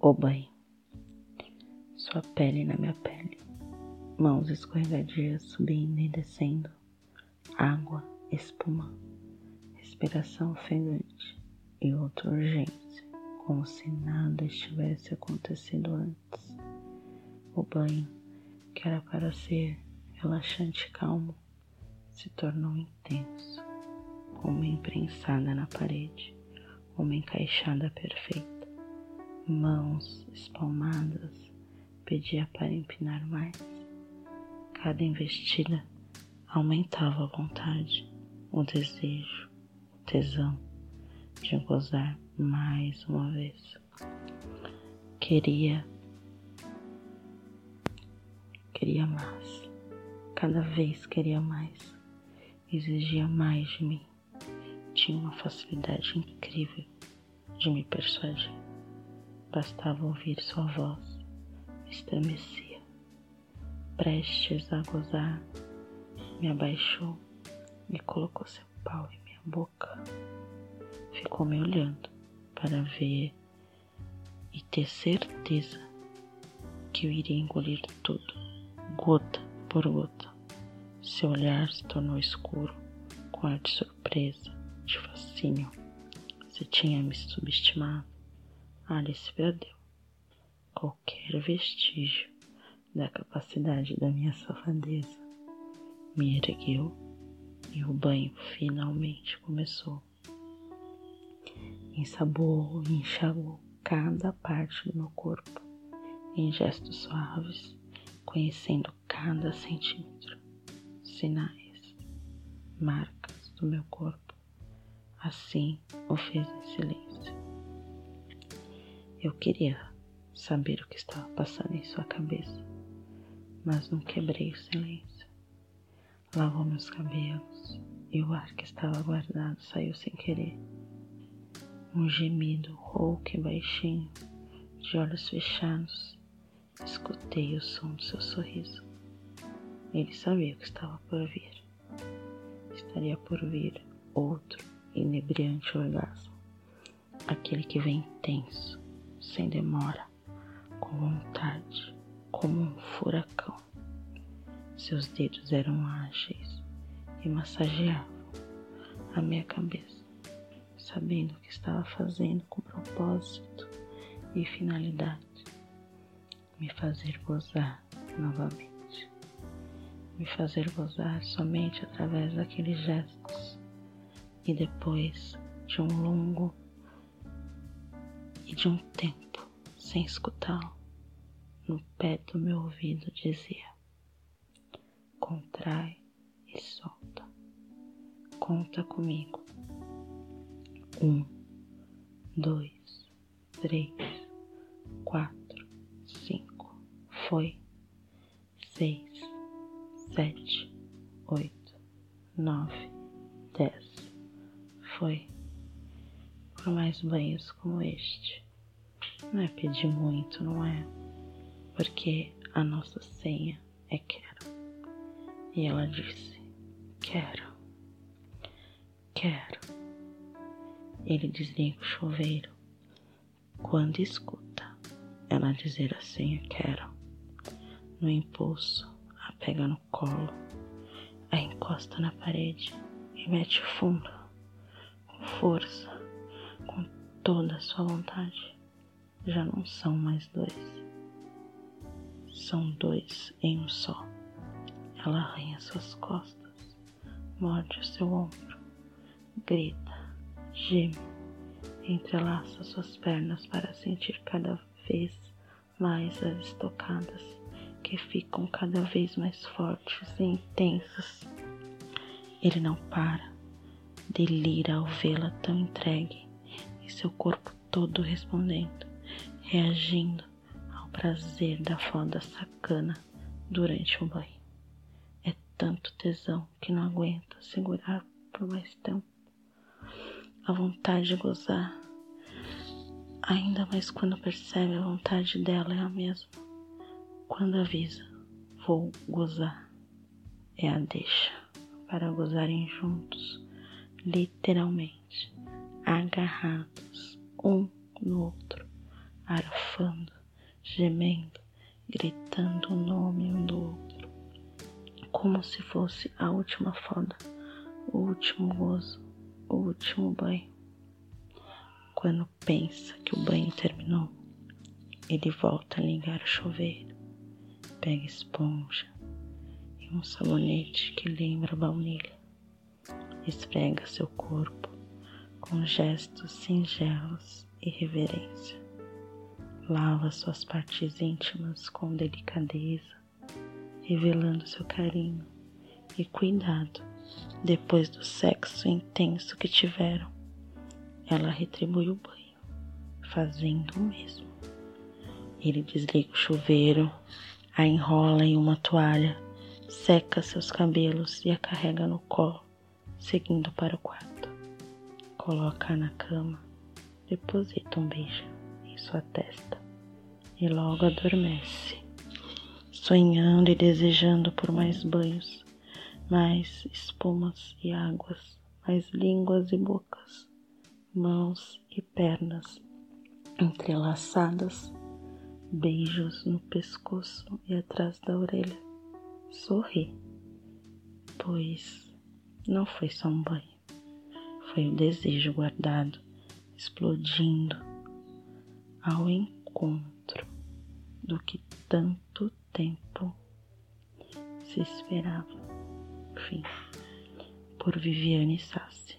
O banho. Sua pele na minha pele. Mãos escorregadias subindo e descendo. Água, espuma. Respiração ofegante e outra urgência, como se nada estivesse acontecido antes. O banho, que era para ser relaxante e calmo, se tornou intenso, como imprensada na parede, uma encaixada perfeita mãos espalmadas, pedia para empinar mais. Cada investida aumentava a vontade, o desejo, o tesão de gozar mais uma vez. Queria, queria mais, cada vez queria mais, exigia mais de mim. Tinha uma facilidade incrível de me persuadir. Bastava ouvir sua voz, estremecia. Prestes a gozar, me abaixou e colocou seu pau em minha boca. Ficou me olhando para ver e ter certeza que eu iria engolir tudo, gota por gota. Seu olhar se tornou escuro, com ar de surpresa, de fascínio. Você tinha me subestimado. Alice perdeu qualquer vestígio da capacidade da minha safadeza. Me ergueu e o banho finalmente começou. Ensaboou e enxagou cada parte do meu corpo em gestos suaves, conhecendo cada centímetro, sinais, marcas do meu corpo. Assim o fez em silêncio. Eu queria saber o que estava passando em sua cabeça, mas não quebrei o silêncio. Lavou meus cabelos e o ar que estava guardado saiu sem querer. Um gemido rouco e baixinho, de olhos fechados, escutei o som do seu sorriso. Ele sabia que estava por vir. Estaria por vir outro inebriante orgasmo, aquele que vem tenso sem demora, com vontade, como um furacão. Seus dedos eram ágeis e massageavam a minha cabeça, sabendo o que estava fazendo com propósito e finalidade. Me fazer gozar novamente. Me fazer gozar somente através daqueles gestos e depois de um longo de um tempo sem escutá-lo, no pé do meu ouvido dizia: contrai e solta, conta comigo. Um, dois, três, quatro, cinco, foi, seis, sete, oito, nove, dez, foi por mais banhos como este. Não é pedir muito, não é? Porque a nossa senha é quero. E ela disse: Quero, quero. Ele desliga o chuveiro. Quando escuta ela dizer a senha quero, no impulso, a pega no colo, a encosta na parede e mete fundo, com força toda a sua vontade. Já não são mais dois. São dois em um só. Ela arranha suas costas, morde o seu ombro, grita, geme, entrelaça suas pernas para sentir cada vez mais as estocadas que ficam cada vez mais fortes e intensas. Ele não para, delira ao vê-la tão entregue e seu corpo todo respondendo, reagindo ao prazer da foda sacana durante o banho. É tanto tesão que não aguenta segurar por mais tempo. A vontade de gozar, ainda mais quando percebe a vontade dela é a mesma. Quando avisa, vou gozar, é a deixa para gozarem juntos, literalmente agarrados um no outro, arafando, gemendo, gritando o nome um do outro, como se fosse a última foda, o último gozo, o último banho. Quando pensa que o banho terminou, ele volta a ligar o chuveiro, pega esponja e um sabonete que lembra baunilha, esfrega seu corpo com gestos singelos e reverência, lava suas partes íntimas com delicadeza, revelando seu carinho e cuidado depois do sexo intenso que tiveram. Ela retribui o banho, fazendo o mesmo. Ele desliga o chuveiro, a enrola em uma toalha, seca seus cabelos e a carrega no colo, seguindo para o quarto. Coloca-a na cama, deposita um beijo sua testa e logo adormece, sonhando e desejando por mais banhos, mais espumas e águas, mais línguas e bocas, mãos e pernas entrelaçadas beijos no pescoço e atrás da orelha. Sorri, pois não foi só um banho, foi o desejo guardado explodindo ao encontro do que tanto tempo se esperava. Fim. Por Viviane Sassi.